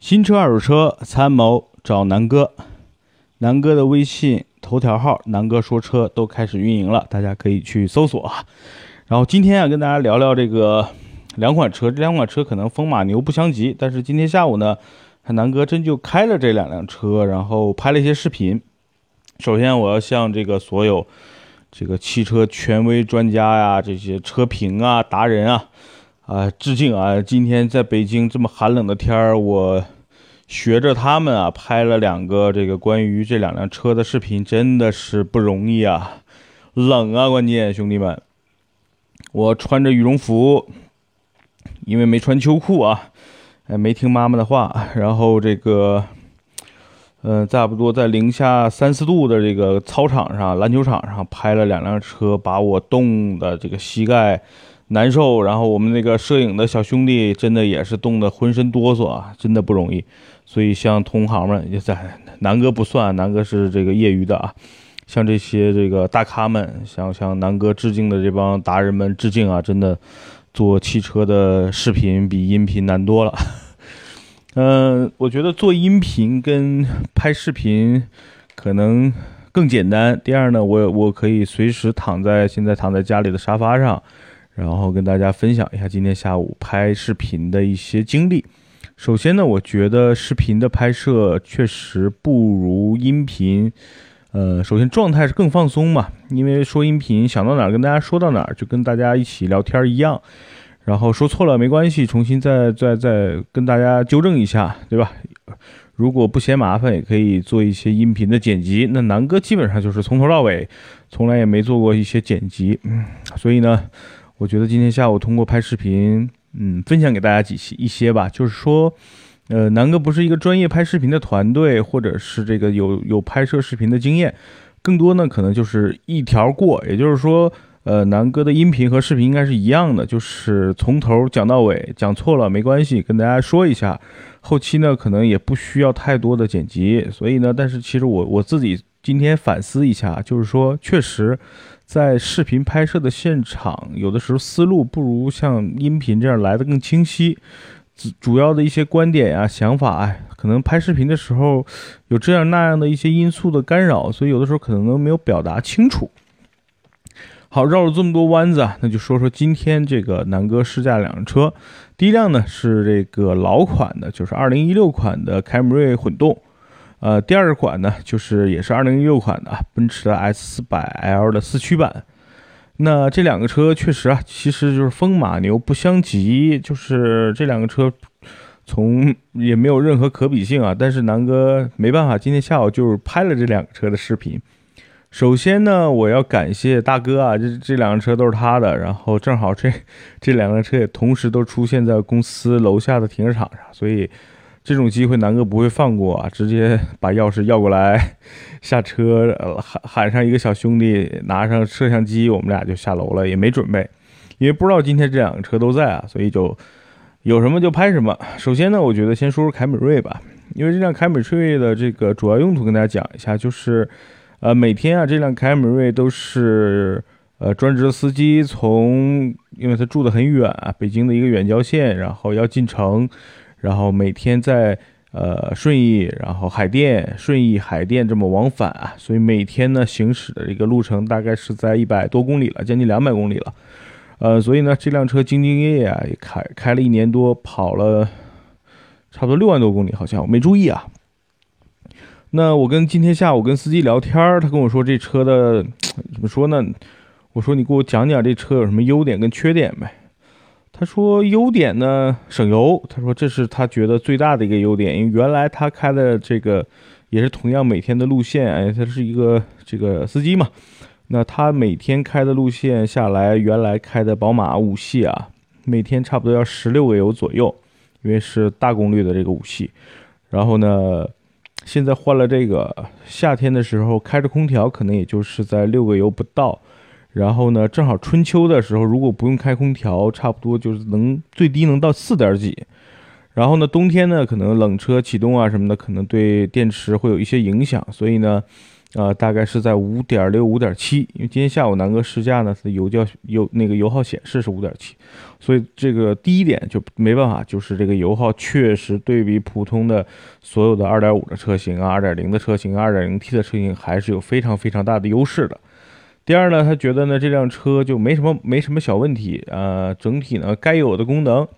新车、二手车参谋找南哥，南哥的微信头条号“南哥说车”都开始运营了，大家可以去搜索啊。然后今天啊，跟大家聊聊这个两款车，这两款车可能风马牛不相及，但是今天下午呢，南哥真就开了这两辆车，然后拍了一些视频。首先，我要向这个所有这个汽车权威专家呀、这些车评啊、达人啊。啊，致敬啊！今天在北京这么寒冷的天儿，我学着他们啊，拍了两个这个关于这两辆车的视频，真的是不容易啊，冷啊！关键兄弟们，我穿着羽绒服，因为没穿秋裤啊，没听妈妈的话，然后这个，嗯，差不多在零下三四度的这个操场上、篮球场上拍了两辆车，把我冻的这个膝盖。难受，然后我们那个摄影的小兄弟真的也是冻得浑身哆嗦啊，真的不容易。所以像同行们也在，南哥不算，南哥是这个业余的啊。像这些这个大咖们，向向南哥致敬的这帮达人们致敬啊！真的，做汽车的视频比音频难多了。嗯，我觉得做音频跟拍视频可能更简单。第二呢，我我可以随时躺在现在躺在家里的沙发上。然后跟大家分享一下今天下午拍视频的一些经历。首先呢，我觉得视频的拍摄确实不如音频。呃，首先状态是更放松嘛，因为说音频想到哪儿跟大家说到哪儿，就跟大家一起聊天一样。然后说错了没关系，重新再再再跟大家纠正一下，对吧？如果不嫌麻烦，也可以做一些音频的剪辑。那南哥基本上就是从头到尾，从来也没做过一些剪辑，嗯，所以呢。我觉得今天下午通过拍视频，嗯，分享给大家几些一些吧。就是说，呃，南哥不是一个专业拍视频的团队，或者是这个有有拍摄视频的经验，更多呢可能就是一条过。也就是说，呃，南哥的音频和视频应该是一样的，就是从头讲到尾，讲错了没关系，跟大家说一下。后期呢可能也不需要太多的剪辑，所以呢，但是其实我我自己今天反思一下，就是说，确实。在视频拍摄的现场，有的时候思路不如像音频这样来的更清晰，主主要的一些观点呀、想法，哎，可能拍视频的时候有这样那样的一些因素的干扰，所以有的时候可能都没有表达清楚。好，绕了这么多弯子啊，那就说说今天这个南哥试驾两辆车。第一辆呢是这个老款的，就是二零一六款的凯美瑞混动。呃，第二款呢，就是也是二零一六款的奔驰的 S 四百 L 的四驱版。那这两个车确实啊，其实就是风马牛不相及，就是这两个车从也没有任何可比性啊。但是南哥没办法，今天下午就是拍了这两个车的视频。首先呢，我要感谢大哥啊，这这两个车都是他的，然后正好这这两个车也同时都出现在公司楼下的停车场上，所以。这种机会南哥不会放过啊！直接把钥匙要过来，下车喊喊上一个小兄弟，拿上摄像机，我们俩就下楼了，也没准备，因为不知道今天这两个车都在啊，所以就有什么就拍什么。首先呢，我觉得先说说凯美瑞吧，因为这辆凯美瑞的这个主要用途跟大家讲一下，就是呃每天啊，这辆凯美瑞都是呃专职司机从，因为他住的很远啊，北京的一个远郊县，然后要进城。然后每天在呃顺义，然后海淀、顺义、海淀这么往返啊，所以每天呢行驶的这个路程大概是在一百多公里了，将近两百公里了。呃，所以呢这辆车兢兢业业啊，也开开了一年多，跑了差不多六万多公里，好像我没注意啊。那我跟今天下午跟司机聊天他跟我说这车的怎么说呢？我说你给我讲讲这车有什么优点跟缺点呗。他说优点呢，省油。他说这是他觉得最大的一个优点，因为原来他开的这个也是同样每天的路线，哎，他是一个这个司机嘛。那他每天开的路线下来，原来开的宝马五系啊，每天差不多要十六个油左右，因为是大功率的这个五系。然后呢，现在换了这个，夏天的时候开着空调，可能也就是在六个油不到。然后呢，正好春秋的时候，如果不用开空调，差不多就是能最低能到四点几。然后呢，冬天呢，可能冷车启动啊什么的，可能对电池会有一些影响，所以呢，呃，大概是在五点六、五点七。因为今天下午南哥试驾呢，它的油叫油那个油耗显示是五点七，所以这个第一点就没办法，就是这个油耗确实对比普通的所有的二点五的车型啊、二点零的车型、二点零 T 的车型还是有非常非常大的优势的。第二呢，他觉得呢这辆车就没什么没什么小问题，呃，整体呢该有的功能。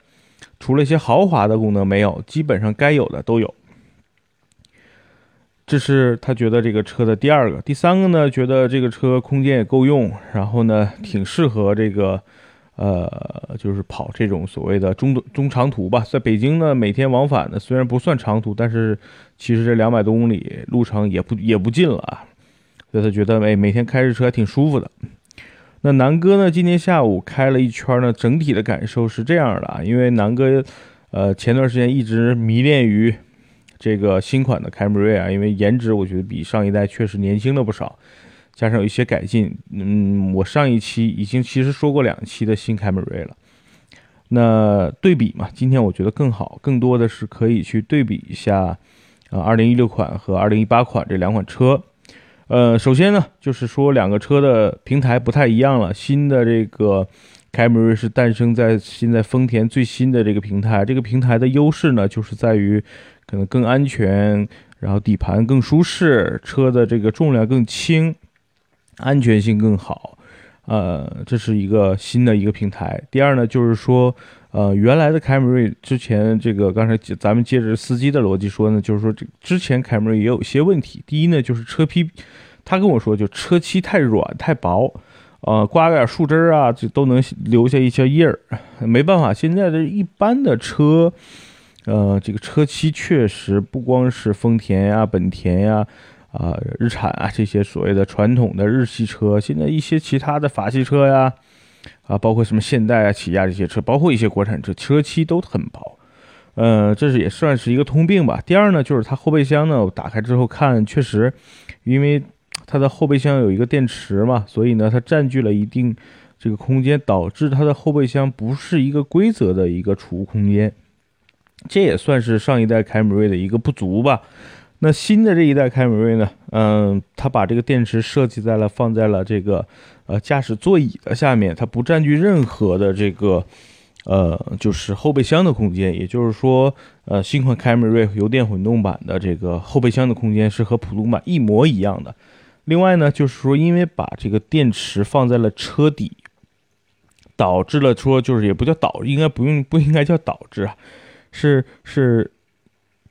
除了一些豪华的功能没有，基本上该有的都有。这是他觉得这个车的第二个，第三个呢，觉得这个车空间也够用，然后呢，挺适合这个，呃，就是跑这种所谓的中中长途吧。在北京呢，每天往返呢，虽然不算长途，但是其实这两百多公里路程也不也不近了。所以他觉得，哎，每天开着车还挺舒服的。那南哥呢？今天下午开了一圈呢，整体的感受是这样的啊。因为南哥，呃，前段时间一直迷恋于这个新款的凯美瑞啊，因为颜值我觉得比上一代确实年轻了不少，加上有一些改进。嗯，我上一期已经其实说过两期的新凯美瑞了。那对比嘛，今天我觉得更好，更多的是可以去对比一下啊，二零一六款和二零一八款这两款车。呃，首先呢，就是说两个车的平台不太一样了。新的这个凯美瑞是诞生在现在丰田最新的这个平台，这个平台的优势呢，就是在于可能更安全，然后底盘更舒适，车的这个重量更轻，安全性更好。呃，这是一个新的一个平台。第二呢，就是说，呃，原来的凯美瑞之前这个刚才咱们接着司机的逻辑说呢，就是说这之前凯美瑞也有些问题。第一呢，就是车皮。他跟我说，就车漆太软太薄，呃，刮点树枝啊，这都能留下一些印儿。没办法，现在的一般的车，呃，这个车漆确实不光是丰田呀、本田呀、啊日产啊这些所谓的传统的日系车，现在一些其他的法系车呀，啊，包括什么现代啊、起亚这些车，包括一些国产车，车漆都很薄。呃，这是也算是一个通病吧。第二呢，就是它后备箱呢，我打开之后看，确实，因为。它的后备箱有一个电池嘛，所以呢，它占据了一定这个空间，导致它的后备箱不是一个规则的一个储物空间，这也算是上一代凯美瑞的一个不足吧。那新的这一代凯美瑞呢，嗯，它把这个电池设计在了放在了这个呃驾驶座椅的下面，它不占据任何的这个呃就是后备箱的空间，也就是说，呃，新款凯美瑞油电混动版的这个后备箱的空间是和普通版一模一样的。另外呢，就是说，因为把这个电池放在了车底，导致了说，就是也不叫导，应该不用，不应该叫导致啊，是是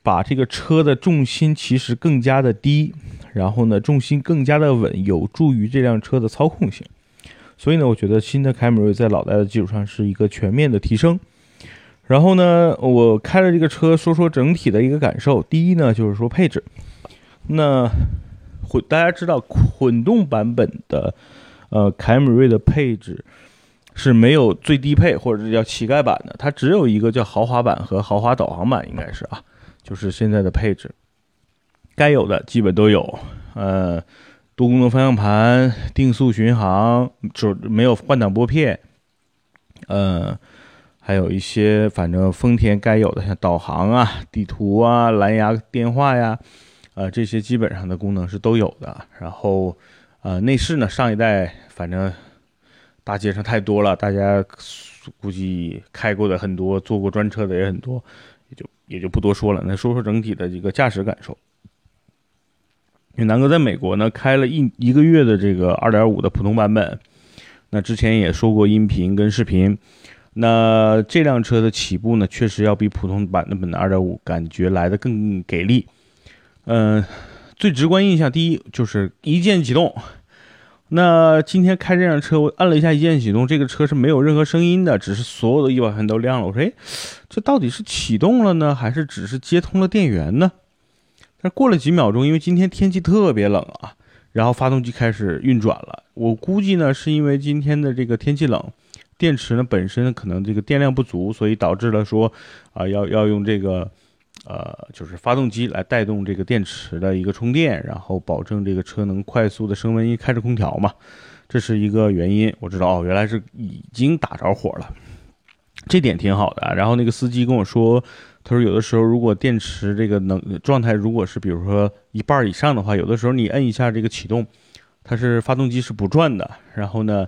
把这个车的重心其实更加的低，然后呢，重心更加的稳，有助于这辆车的操控性。所以呢，我觉得新的凯美瑞在老代的基础上是一个全面的提升。然后呢，我开了这个车，说说整体的一个感受。第一呢，就是说配置，那。混，大家知道混动版本的，呃，凯美瑞的配置是没有最低配或者是叫乞丐版的，它只有一个叫豪华版和豪华导航版，应该是啊，就是现在的配置，该有的基本都有，呃，多功能方向盘、定速巡航，就没有换挡拨片，呃，还有一些反正丰田该有的，像导航啊、地图啊、蓝牙电话呀。呃，这些基本上的功能是都有的。然后，呃，内饰呢，上一代反正大街上太多了，大家估计开过的很多，坐过专车的也很多，也就不多说了。那说说整体的一个驾驶感受。因为南哥在美国呢开了一一个月的这个二点五的普通版本，那之前也说过音频跟视频，那这辆车的起步呢，确实要比普通版的本的二点五感觉来的更给力。嗯，最直观印象，第一就是一键启动。那今天开这辆车，我按了一下一键启动，这个车是没有任何声音的，只是所有的仪表盘都亮了。我说，哎，这到底是启动了呢，还是只是接通了电源呢？但过了几秒钟，因为今天天气特别冷啊，然后发动机开始运转了。我估计呢，是因为今天的这个天气冷，电池呢本身可能这个电量不足，所以导致了说，啊，要要用这个。呃，就是发动机来带动这个电池的一个充电，然后保证这个车能快速的升温，一开着空调嘛，这是一个原因。我知道哦，原来是已经打着火了，这点挺好的。然后那个司机跟我说，他说有的时候如果电池这个能状态如果是比如说一半以上的话，有的时候你摁一下这个启动，它是发动机是不转的。然后呢，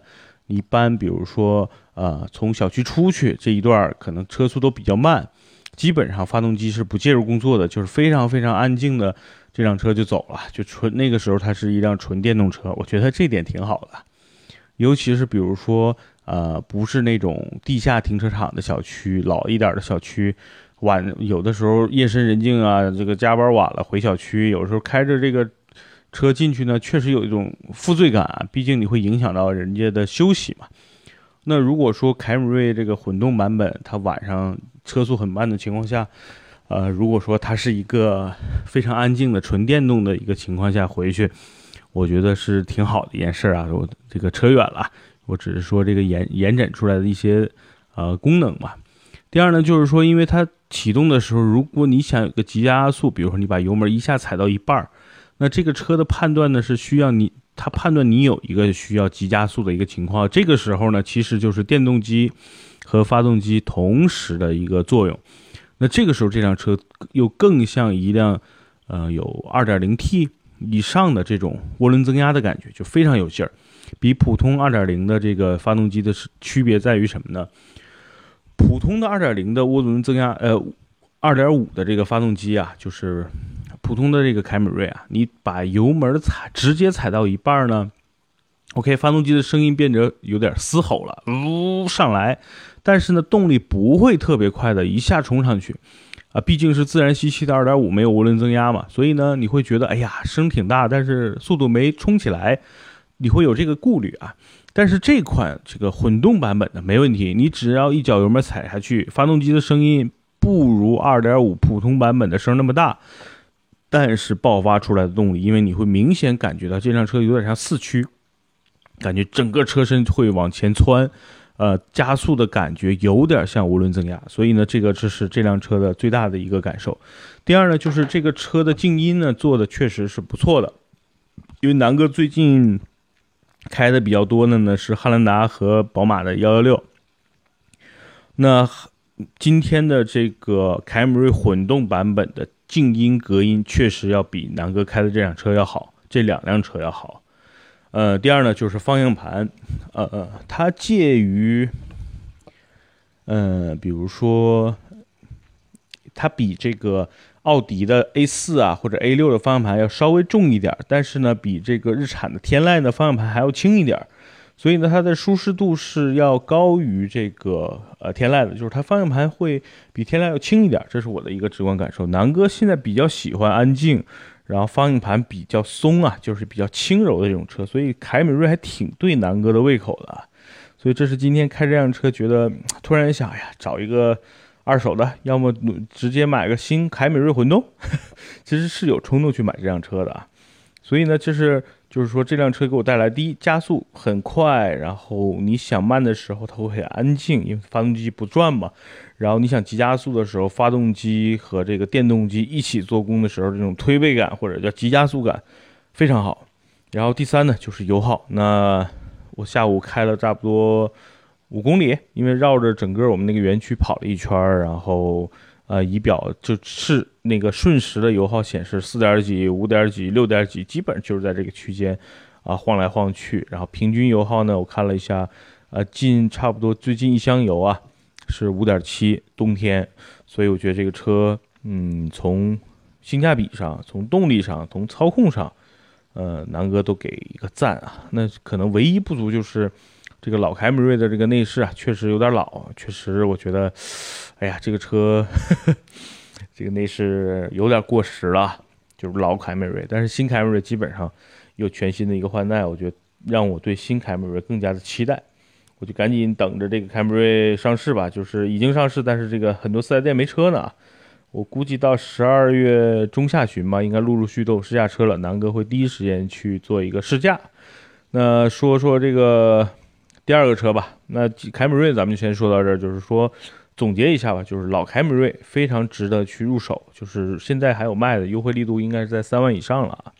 一般比如说呃从小区出去这一段可能车速都比较慢，基本上发动机是不介入工作的，就是非常非常安静的。这辆车就走了，就纯那个时候它是一辆纯电动车，我觉得这点挺好的。尤其是比如说，呃，不是那种地下停车场的小区，老一点的小区，晚有的时候夜深人静啊，这个加班晚了回小区，有时候开着这个车进去呢，确实有一种负罪感，毕竟你会影响到人家的休息嘛。那如果说凯美瑞这个混动版本，它晚上车速很慢的情况下，呃，如果说它是一个非常安静的纯电动的一个情况下回去，我觉得是挺好的一件事啊。我这个扯远了，我只是说这个延延展出来的一些呃功能嘛。第二呢，就是说，因为它启动的时候，如果你想有个急加速，比如说你把油门一下踩到一半儿，那这个车的判断呢是需要你，它判断你有一个需要急加速的一个情况，这个时候呢，其实就是电动机和发动机同时的一个作用。那这个时候，这辆车又更像一辆，呃，有 2.0T 以上的这种涡轮增压的感觉，就非常有劲儿。比普通2.0的这个发动机的区别在于什么呢？普通的2.0的涡轮增压，呃，2.5的这个发动机啊，就是普通的这个凯美瑞啊，你把油门踩直接踩到一半呢，OK，发动机的声音变得有点嘶吼了，呜上来。但是呢，动力不会特别快的，一下冲上去，啊，毕竟是自然吸气的二点五，没有涡轮增压嘛，所以呢，你会觉得，哎呀，声挺大，但是速度没冲起来，你会有这个顾虑啊。但是这款这个混动版本的没问题，你只要一脚油门踩下去，发动机的声音不如二点五普通版本的声那么大，但是爆发出来的动力，因为你会明显感觉到这辆车有点像四驱，感觉整个车身会往前窜。呃，加速的感觉有点像涡轮增压，所以呢，这个这是这辆车的最大的一个感受。第二呢，就是这个车的静音呢做的确实是不错的，因为南哥最近开的比较多的呢是汉兰达和宝马的幺幺六。那今天的这个凯美瑞混动版本的静音隔音确实要比南哥开的这辆车要好，这两辆车要好。呃，第二呢，就是方向盘，呃呃，它介于，嗯，比如说，它比这个奥迪的 A 四啊或者 A 六的方向盘要稍微重一点，但是呢，比这个日产的天籁的方向盘还要轻一点，所以呢，它的舒适度是要高于这个呃天籁的，就是它方向盘会比天籁要轻一点，这是我的一个直观感受。南哥现在比较喜欢安静。然后方向盘比较松啊，就是比较轻柔的这种车，所以凯美瑞还挺对南哥的胃口的。所以这是今天开这辆车，觉得突然想哎呀，找一个二手的，要么直接买个新凯美瑞混动。其实是有冲动去买这辆车的啊。所以呢，就是就是说这辆车给我带来第一加速很快，然后你想慢的时候它会很安静，因为发动机不转嘛。然后你想急加速的时候，发动机和这个电动机一起做功的时候，这种推背感或者叫急加速感非常好。然后第三呢，就是油耗。那我下午开了差不多五公里，因为绕着整个我们那个园区跑了一圈，然后呃仪表就是那个瞬时的油耗显示四点几、五点几、六点几，基本就是在这个区间啊晃来晃去。然后平均油耗呢，我看了一下，呃，近差不多最近一箱油啊。是五点七，冬天，所以我觉得这个车，嗯，从性价比上、从动力上、从操控上，呃，南哥都给一个赞啊。那可能唯一不足就是这个老凯美瑞的这个内饰啊，确实有点老，确实我觉得，哎呀，这个车 这个内饰有点过时了，就是老凯美瑞。但是新凯美瑞基本上有全新的一个换代，我觉得让我对新凯美瑞更加的期待。我就赶紧等着这个凯美瑞上市吧，就是已经上市，但是这个很多四 S 店没车呢。我估计到十二月中下旬吧，应该陆陆续都有试驾车了。南哥会第一时间去做一个试驾。那说说这个第二个车吧，那凯美瑞咱们就先说到这儿，就是说总结一下吧，就是老凯美瑞非常值得去入手，就是现在还有卖的，优惠力度应该是在三万以上了啊。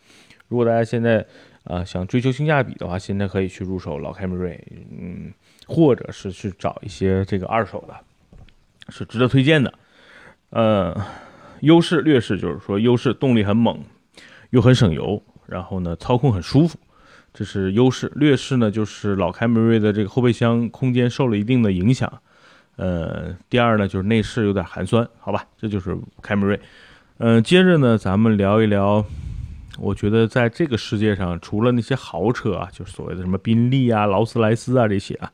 如果大家现在啊想追求性价比的话，现在可以去入手老凯美瑞，嗯。或者是去找一些这个二手的，是值得推荐的。呃，优势劣势就是说，优势动力很猛，又很省油，然后呢，操控很舒服，这是优势。劣势呢，就是老凯美瑞的这个后备箱空间受了一定的影响。呃，第二呢，就是内饰有点寒酸，好吧，这就是凯美瑞。嗯，接着呢，咱们聊一聊，我觉得在这个世界上，除了那些豪车啊，就是所谓的什么宾利啊、劳斯莱斯啊这些啊。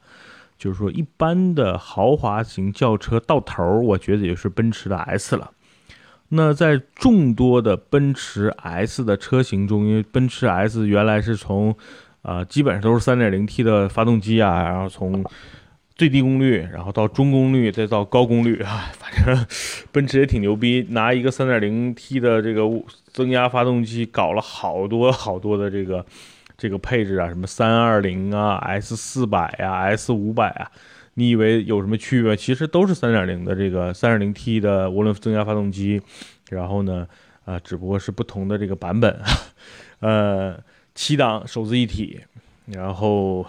就是说，一般的豪华型轿车到头，我觉得也是奔驰的 S 了。那在众多的奔驰 S 的车型中，因为奔驰 S 原来是从，呃，基本上都是 3.0T 的发动机啊，然后从最低功率，然后到中功率，再到高功率啊，反正奔驰也挺牛逼，拿一个 3.0T 的这个增压发动机搞了好多好多的这个。这个配置啊，什么三二零啊、S 四百啊、S 五百啊，你以为有什么区别？其实都是三点零的这个三点零 T 的涡轮增压发动机，然后呢，啊，只不过是不同的这个版本，呃，七档手自一体，然后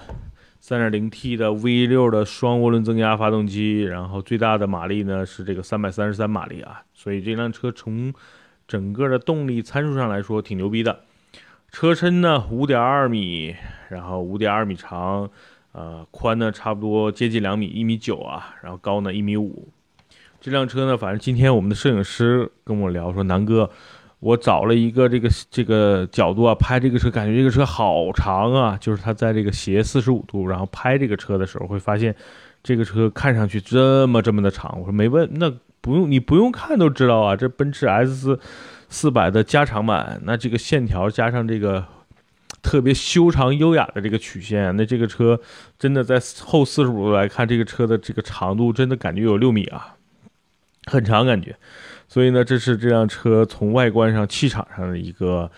三点零 T 的 V 六的双涡轮增压发动机，然后最大的马力呢是这个三百三十三马力啊，所以这辆车从整个的动力参数上来说挺牛逼的。车身呢，五点二米，然后五点二米长，呃，宽呢差不多接近两米，一米九啊，然后高呢一米五。这辆车呢，反正今天我们的摄影师跟我聊说，南哥，我找了一个这个这个角度啊，拍这个车，感觉这个车好长啊，就是他在这个斜四十五度，然后拍这个车的时候，会发现这个车看上去这么这么的长。我说没问，那不用你不用看都知道啊，这奔驰 S。四百的加长版，那这个线条加上这个特别修长优雅的这个曲线，那这个车真的在后四十五度来看，这个车的这个长度真的感觉有六米啊，很长感觉。所以呢，这是这辆车从外观上、气场上的一个，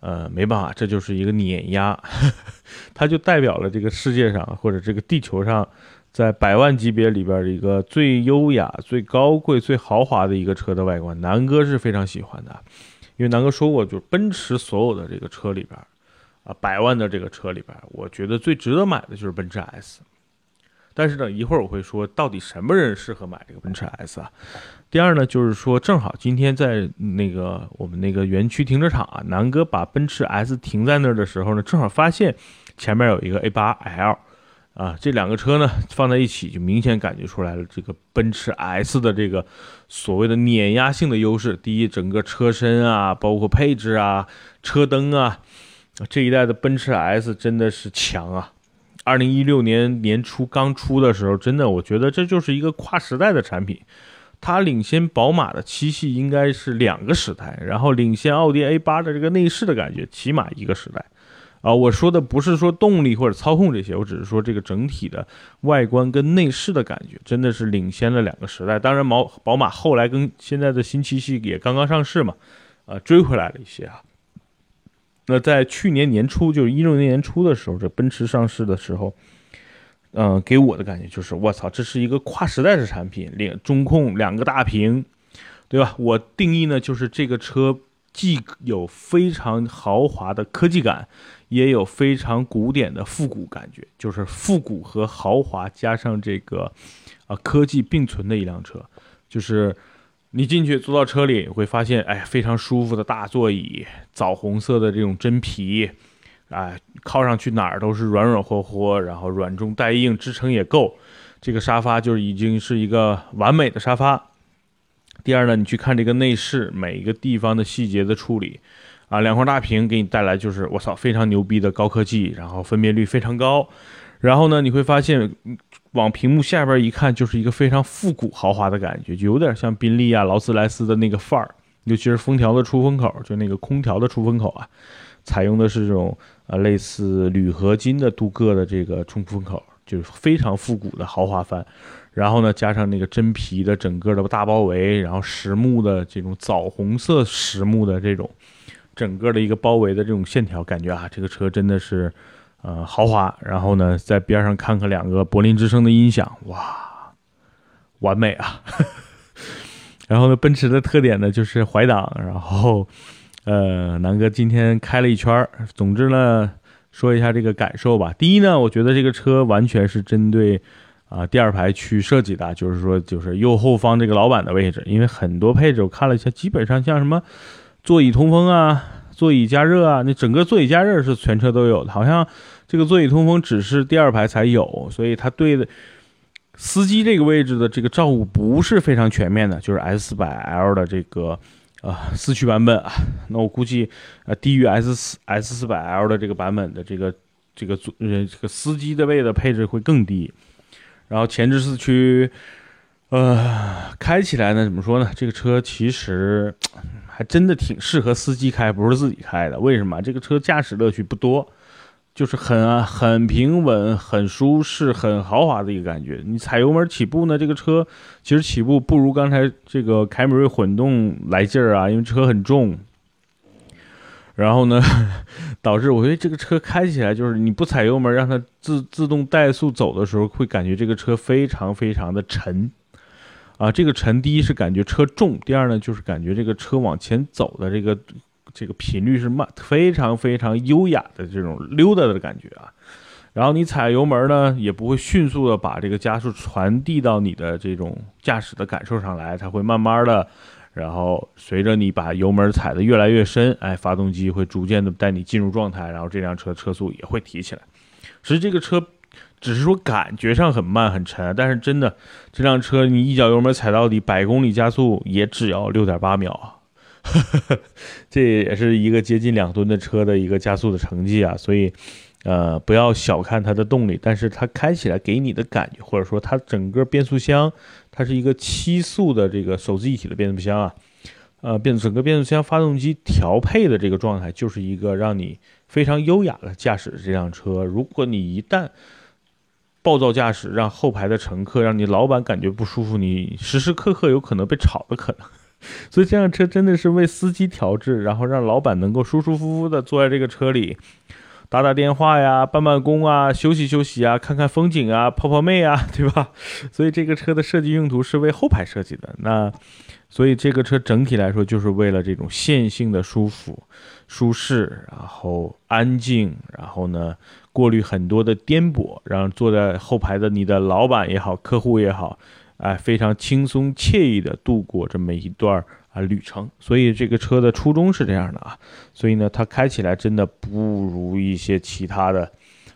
呃，没办法，这就是一个碾压，它就代表了这个世界上或者这个地球上。在百万级别里边的一个最优雅、最高贵、最豪华的一个车的外观，南哥是非常喜欢的。因为南哥说过，就是奔驰所有的这个车里边，啊，百万的这个车里边，我觉得最值得买的就是奔驰 S。但是呢，一会儿我会说到底什么人适合买这个奔驰 S 啊。第二呢，就是说正好今天在那个我们那个园区停车场啊，南哥把奔驰 S 停在那儿的时候呢，正好发现前面有一个 A8L。啊，这两个车呢放在一起，就明显感觉出来了。这个奔驰 S 的这个所谓的碾压性的优势，第一，整个车身啊，包括配置啊，车灯啊，这一代的奔驰 S 真的是强啊！二零一六年年初刚出的时候，真的，我觉得这就是一个跨时代的产品，它领先宝马的七系应该是两个时代，然后领先奥迪 A 八的这个内饰的感觉，起码一个时代。啊，我说的不是说动力或者操控这些，我只是说这个整体的外观跟内饰的感觉，真的是领先了两个时代。当然，毛宝马后来跟现在的新七系也刚刚上市嘛，呃，追回来了一些啊。那在去年年初，就是一六年年初的时候，这奔驰上市的时候，嗯，给我的感觉就是，我操，这是一个跨时代的产品，领中控两个大屏，对吧？我定义呢，就是这个车既有非常豪华的科技感。也有非常古典的复古感觉，就是复古和豪华加上这个，啊科技并存的一辆车。就是你进去坐到车里，会发现，哎，非常舒服的大座椅，枣红色的这种真皮，哎，靠上去哪儿都是软软和和，然后软中带硬，支撑也够。这个沙发就是已经是一个完美的沙发。第二呢，你去看这个内饰，每一个地方的细节的处理。啊，两块大屏给你带来就是我操非常牛逼的高科技，然后分辨率非常高，然后呢你会发现往屏幕下边一看就是一个非常复古豪华的感觉，就有点像宾利啊、劳斯莱斯的那个范儿，尤其是封条的出风口，就那个空调的出风口啊，采用的是这种呃类似铝合金的镀铬的这个出风口，就是非常复古的豪华范，然后呢加上那个真皮的整个的大包围，然后实木的这种枣红色实木的这种。整个的一个包围的这种线条，感觉啊，这个车真的是，呃，豪华。然后呢，在边上看看两个柏林之声的音响，哇，完美啊！然后呢，奔驰的特点呢就是怀挡。然后，呃，南哥今天开了一圈儿。总之呢，说一下这个感受吧。第一呢，我觉得这个车完全是针对啊第二排去设计的，就是说就是右后方这个老板的位置，因为很多配置我看了一下，基本上像什么座椅通风啊、座椅加热啊，那整个座椅加热是全车都有的，好像这个座椅通风只是第二排才有，所以它对的司机这个位置的这个照顾不是非常全面的，就是 S 四百 L 的这个。啊，四驱版本啊，那我估计，呃，低于 S 四 S 四百 L 的这个版本的这个这个组呃这个司机的位的配置会更低。然后前置四驱，呃，开起来呢，怎么说呢？这个车其实 还真的挺适合司机开，不是自己开的。为什么？这个车驾驶乐趣不多。就是很很平稳、很舒适、很豪华的一个感觉。你踩油门起步呢，这个车其实起步不如刚才这个凯美瑞混动来劲儿啊，因为车很重。然后呢，导致我觉得这个车开起来就是你不踩油门，让它自自动怠速走的时候，会感觉这个车非常非常的沉啊。这个沉，第一是感觉车重，第二呢就是感觉这个车往前走的这个。这个频率是慢，非常非常优雅的这种溜达的感觉啊。然后你踩油门呢，也不会迅速的把这个加速传递到你的这种驾驶的感受上来，它会慢慢的，然后随着你把油门踩得越来越深，哎，发动机会逐渐的带你进入状态，然后这辆车车速也会提起来。其实这个车只是说感觉上很慢很沉，但是真的这辆车你一脚油门踩到底，百公里加速也只要六点八秒啊。这也是一个接近两吨的车的一个加速的成绩啊，所以，呃，不要小看它的动力，但是它开起来给你的感觉，或者说它整个变速箱，它是一个七速的这个手自一体的变速箱啊，呃，变整个变速箱发动机调配的这个状态，就是一个让你非常优雅的驾驶这辆车。如果你一旦暴躁驾驶，让后排的乘客，让你老板感觉不舒服，你时时刻刻有可能被炒的可能。所以这辆车真的是为司机调制，然后让老板能够舒舒服服的坐在这个车里，打打电话呀、办办公啊、休息休息啊、看看风景啊、泡泡妹啊，对吧？所以这个车的设计用途是为后排设计的。那所以这个车整体来说就是为了这种线性的舒服、舒适，然后安静，然后呢过滤很多的颠簸，让坐在后排的你的老板也好、客户也好。哎，非常轻松惬意的度过这么一段啊旅程，所以这个车的初衷是这样的啊，所以呢，它开起来真的不如一些其他的，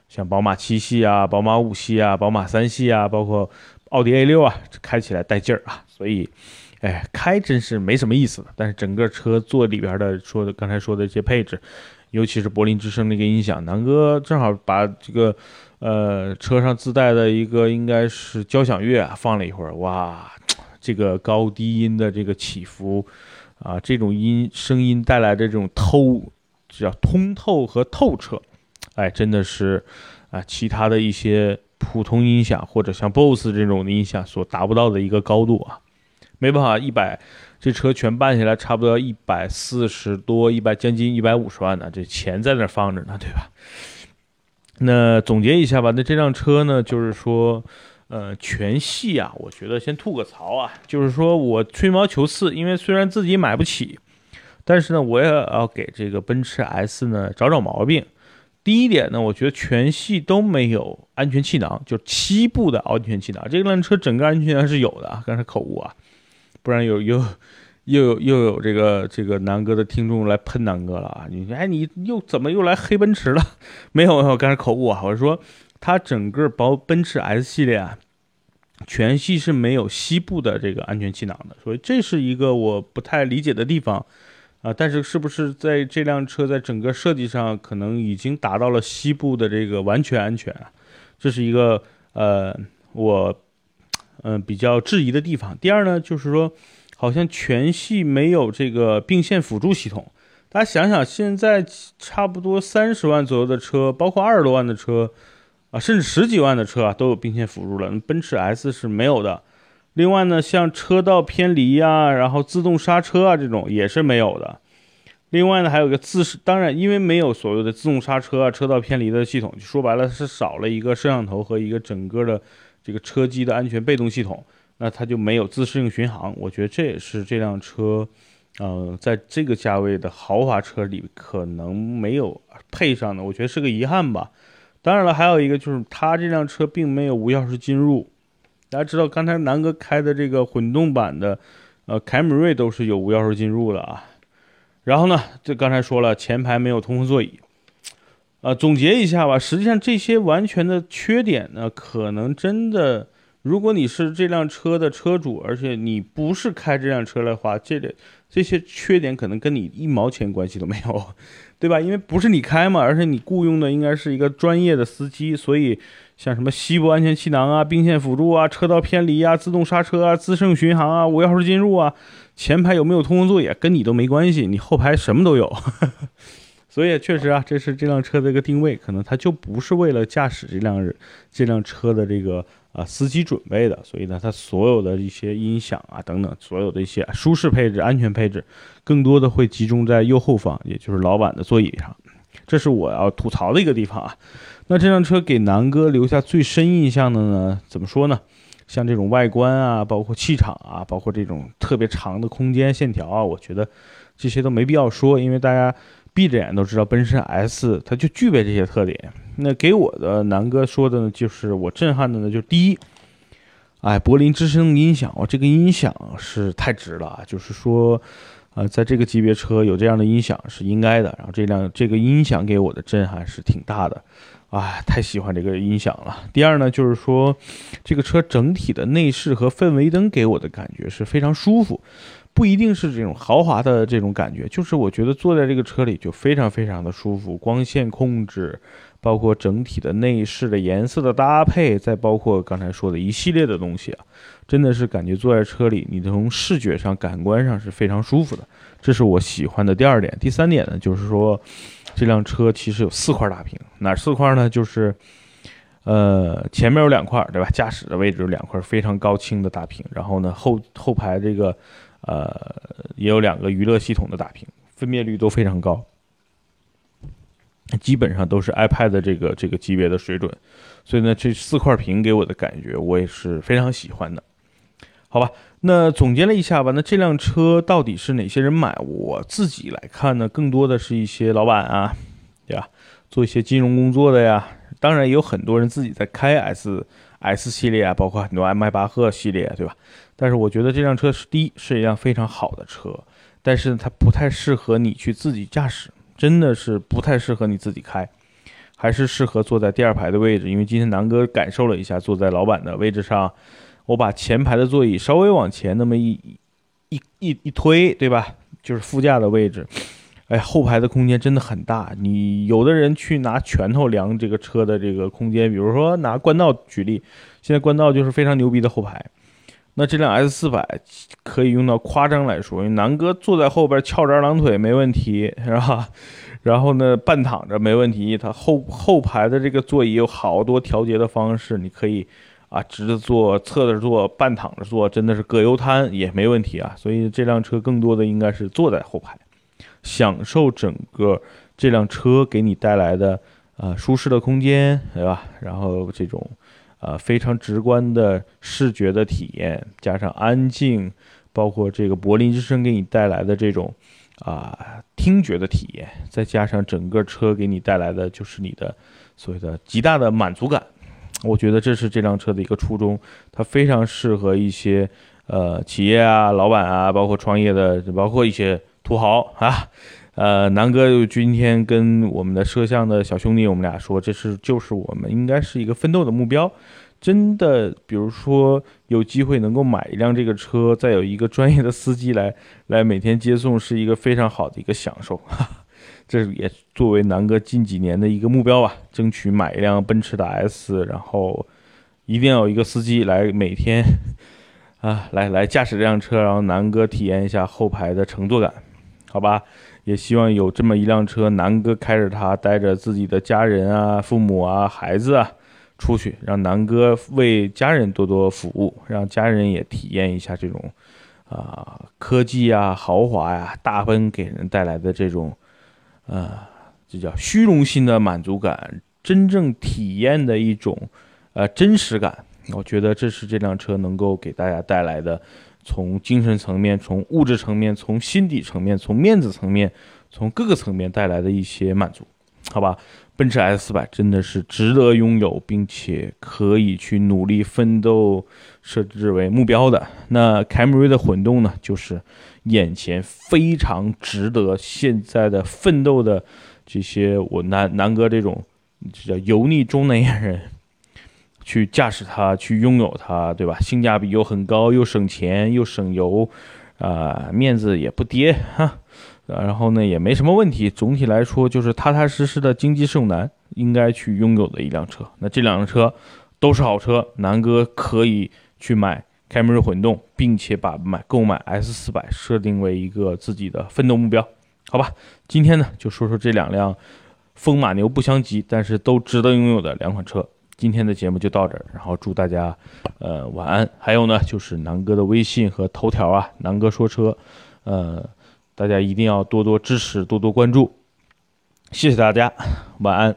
像宝马七系啊、宝马五系啊、宝马三系啊，包括奥迪 A 六啊，开起来带劲儿啊，所以，哎，开真是没什么意思的。但是整个车座里边的说的刚才说的这些配置，尤其是柏林之声那个音响，南哥正好把这个。呃，车上自带的一个应该是交响乐，啊放了一会儿，哇，这个高低音的这个起伏，啊，这种音声音带来的这种透，叫通透和透彻，哎，真的是啊，其他的一些普通音响或者像 BOSS 这种的音响所达不到的一个高度啊，没办法，一百这车全办下来差不多一百四十多，一百将近一百五十万呢，这钱在那放着呢，对吧？那总结一下吧，那这辆车呢，就是说，呃，全系啊，我觉得先吐个槽啊，就是说我吹毛求疵，因为虽然自己买不起，但是呢，我也要给这个奔驰 S 呢找找毛病。第一点呢，我觉得全系都没有安全气囊，就七部的安全气囊，这辆车整个安全气囊是有的啊，刚才口误啊，不然有 有。又有又有这个这个南哥的听众来喷南哥了啊！你哎，你又怎么又来黑奔驰了？没有，我刚才口误啊！我是说，它整个包奔驰 S 系列啊，全系是没有西部的这个安全气囊的，所以这是一个我不太理解的地方啊。但是是不是在这辆车在整个设计上可能已经达到了西部的这个完全安全啊？这是一个呃我嗯比较质疑的地方。第二呢，就是说。好像全系没有这个并线辅助系统，大家想想，现在差不多三十万左右的车，包括二十多万的车，啊，甚至十几万的车啊，都有并线辅助了。奔驰 S 是没有的。另外呢，像车道偏离呀，然后自动刹车啊这种也是没有的。另外呢，还有一个自适，当然因为没有所谓的自动刹车啊、车道偏离的系统，说白了是少了一个摄像头和一个整个的这个车机的安全被动系统。那它就没有自适应巡航，我觉得这也是这辆车，呃，在这个价位的豪华车里可能没有配上的，我觉得是个遗憾吧。当然了，还有一个就是它这辆车并没有无钥匙进入大家知道，刚才南哥开的这个混动版的，呃，凯美瑞都是有无钥匙进入的啊。然后呢，这刚才说了，前排没有通风座椅。啊，总结一下吧，实际上这些完全的缺点呢，可能真的，如果你是这辆车的车主，而且你不是开这辆车的话，这类这些缺点可能跟你一毛钱关系都没有，对吧？因为不是你开嘛，而且你雇佣的应该是一个专业的司机，所以像什么膝部安全气囊啊、并线辅助啊、车道偏离啊、自动刹车啊、自胜巡航啊、无钥匙进入啊、前排有没有通风座椅，跟你都没关系，你后排什么都有。所以确实啊，这是这辆车的一个定位，可能它就不是为了驾驶这辆这辆车的这个啊司机准备的。所以呢，它所有的一些音响啊等等，所有的一些舒适配置、安全配置，更多的会集中在右后方，也就是老板的座椅上。这是我要吐槽的一个地方啊。那这辆车给南哥留下最深印象的呢？怎么说呢？像这种外观啊，包括气场啊，包括这种特别长的空间线条啊，我觉得这些都没必要说，因为大家。闭着眼都知道，奔驰 S 它就具备这些特点。那给我的南哥说的呢，就是我震撼的呢，就是第一，哎，柏林之声音响，哦，这个音响是太值了！就是说，呃，在这个级别车有这样的音响是应该的。然后这辆这个音响给我的震撼是挺大的，啊，太喜欢这个音响了。第二呢，就是说，这个车整体的内饰和氛围灯给我的感觉是非常舒服。不一定是这种豪华的这种感觉，就是我觉得坐在这个车里就非常非常的舒服，光线控制，包括整体的内饰的颜色的搭配，再包括刚才说的一系列的东西啊，真的是感觉坐在车里，你从视觉上、感官上是非常舒服的，这是我喜欢的第二点。第三点呢，就是说这辆车其实有四块大屏，哪四块呢？就是呃前面有两块，对吧？驾驶的位置有两块非常高清的大屏，然后呢后后排这个。呃，也有两个娱乐系统的大屏，分辨率都非常高，基本上都是 iPad 的这个这个级别的水准，所以呢，这四块屏给我的感觉我也是非常喜欢的。好吧，那总结了一下吧，那这辆车到底是哪些人买？我自己来看呢，更多的是一些老板啊，对吧？做一些金融工作的呀，当然也有很多人自己在开 S S 系列啊，包括很多迈巴赫系列，对吧？但是我觉得这辆车是第一是一辆非常好的车，但是它不太适合你去自己驾驶，真的是不太适合你自己开，还是适合坐在第二排的位置。因为今天南哥感受了一下，坐在老板的位置上，我把前排的座椅稍微往前那么一一一一推，对吧？就是副驾的位置，哎，后排的空间真的很大。你有的人去拿拳头量这个车的这个空间，比如说拿冠道举例，现在冠道就是非常牛逼的后排。那这辆 S 四百可以用到夸张来说，因为南哥坐在后边翘着二郎腿没问题，是吧？然后呢，半躺着没问题。它后后排的这个座椅有好多调节的方式，你可以啊直着坐、侧着坐、半躺着坐，真的是葛优瘫也没问题啊。所以这辆车更多的应该是坐在后排，享受整个这辆车给你带来的啊舒适的空间，对吧？然后这种。呃，非常直观的视觉的体验，加上安静，包括这个柏林之声给你带来的这种啊听觉的体验，再加上整个车给你带来的就是你的所谓的极大的满足感，我觉得这是这辆车的一个初衷，它非常适合一些呃企业啊、老板啊，包括创业的，包括一些土豪啊。呃，南哥今天跟我们的摄像的小兄弟，我们俩说，这是就是我们应该是一个奋斗的目标。真的，比如说有机会能够买一辆这个车，再有一个专业的司机来来每天接送，是一个非常好的一个享受。哈 这也作为南哥近几年的一个目标吧，争取买一辆奔驰的 S，然后一定要有一个司机来每天啊来来驾驶这辆车，然后南哥体验一下后排的乘坐感，好吧？也希望有这么一辆车，南哥开着它，带着自己的家人啊、父母啊、孩子啊出去，让南哥为家人多多服务，让家人也体验一下这种啊科技啊、豪华呀、大奔给人带来的这种啊，这叫虚荣心的满足感，真正体验的一种呃真实感。我觉得这是这辆车能够给大家带来的。从精神层面、从物质层面、从心底层面、从面子层面、从各个层面带来的一些满足，好吧？奔驰 S 四百真的是值得拥有，并且可以去努力奋斗，设置为目标的。那凯美瑞的混动呢，就是眼前非常值得现在的奋斗的这些我南南哥这种这叫油腻中年人去驾驶它，去拥有它，对吧？性价比又很高，又省钱又省油，啊，面子也不跌 哈。然后呢，也没什么问题。总体来说，就是踏踏实实的经济适用男应该去拥有的一辆车。那这两辆车都是好车，南哥可以去买凯美瑞混动，并且把买购买 S 四百设定为一个自己的奋斗目标。好吧，今天呢就说说这两辆风马牛不相及，但是都值得拥有的两款车。今天的节目就到这儿，然后祝大家呃晚安。还有呢，就是南哥的微信和头条啊，南哥说车，呃。大家一定要多多支持，多多关注，谢谢大家，晚安。